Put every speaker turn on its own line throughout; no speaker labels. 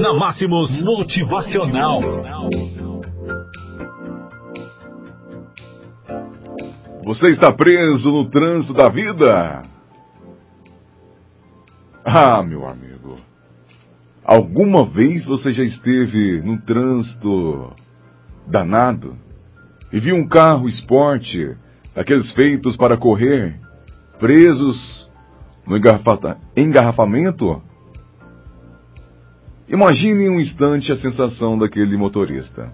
Na Máximos Motivacional.
Você está preso no trânsito da vida? Ah, meu amigo. Alguma vez você já esteve num trânsito danado e viu um carro esporte, daqueles feitos para correr, presos no engarrafamento? Imagine um instante a sensação daquele motorista.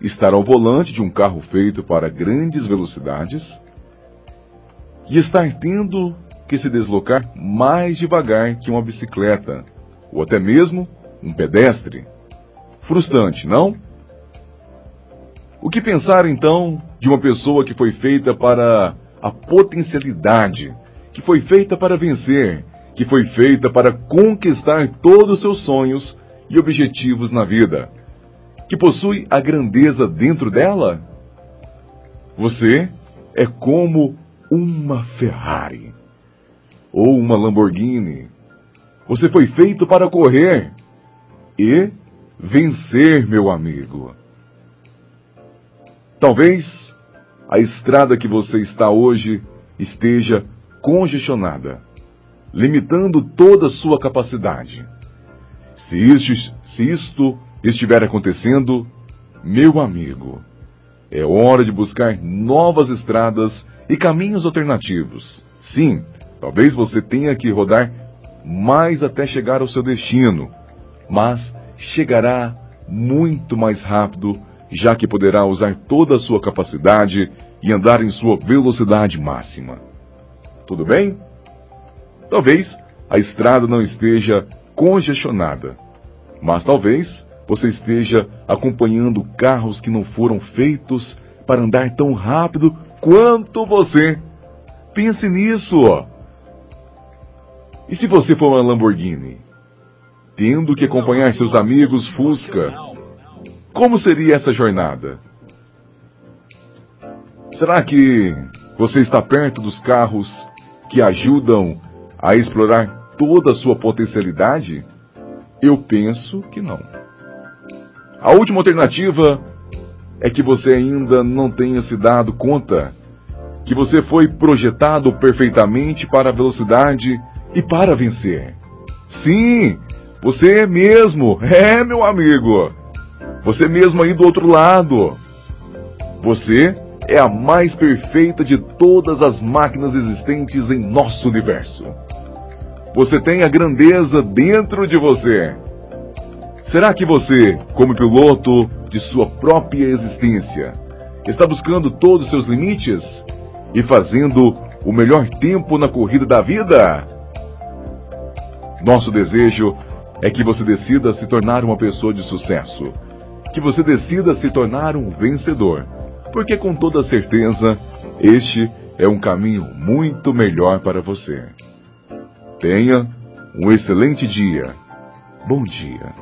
Estar ao volante de um carro feito para grandes velocidades e estar tendo que se deslocar mais devagar que uma bicicleta, ou até mesmo um pedestre. Frustrante, não? O que pensar então de uma pessoa que foi feita para a potencialidade, que foi feita para vencer, que foi feita para conquistar todos os seus sonhos e objetivos na vida, que possui a grandeza dentro dela? Você é como uma Ferrari ou uma Lamborghini. Você foi feito para correr e vencer, meu amigo. Talvez a estrada que você está hoje esteja congestionada, limitando toda a sua capacidade. Se isto, se isto estiver acontecendo, meu amigo, é hora de buscar novas estradas e caminhos alternativos. Sim, talvez você tenha que rodar mais até chegar ao seu destino, mas chegará muito mais rápido já que poderá usar toda a sua capacidade e andar em sua velocidade máxima. Tudo bem? Talvez a estrada não esteja congestionada, mas talvez você esteja acompanhando carros que não foram feitos para andar tão rápido quanto você. Pense nisso. Ó. E se você for uma Lamborghini? Tendo que acompanhar seus amigos Fusca, como seria essa jornada? Será que você está perto dos carros que ajudam a explorar toda a sua potencialidade? Eu penso que não. A última alternativa é que você ainda não tenha se dado conta que você foi projetado perfeitamente para a velocidade e para vencer. Sim, você mesmo, é meu amigo. Você mesmo aí do outro lado. Você é a mais perfeita de todas as máquinas existentes em nosso universo. Você tem a grandeza dentro de você. Será que você, como piloto de sua própria existência, está buscando todos os seus limites e fazendo o melhor tempo na corrida da vida? Nosso desejo é que você decida se tornar uma pessoa de sucesso que você decida se tornar um vencedor, porque com toda certeza este é um caminho muito melhor para você. Tenha um excelente dia. Bom dia.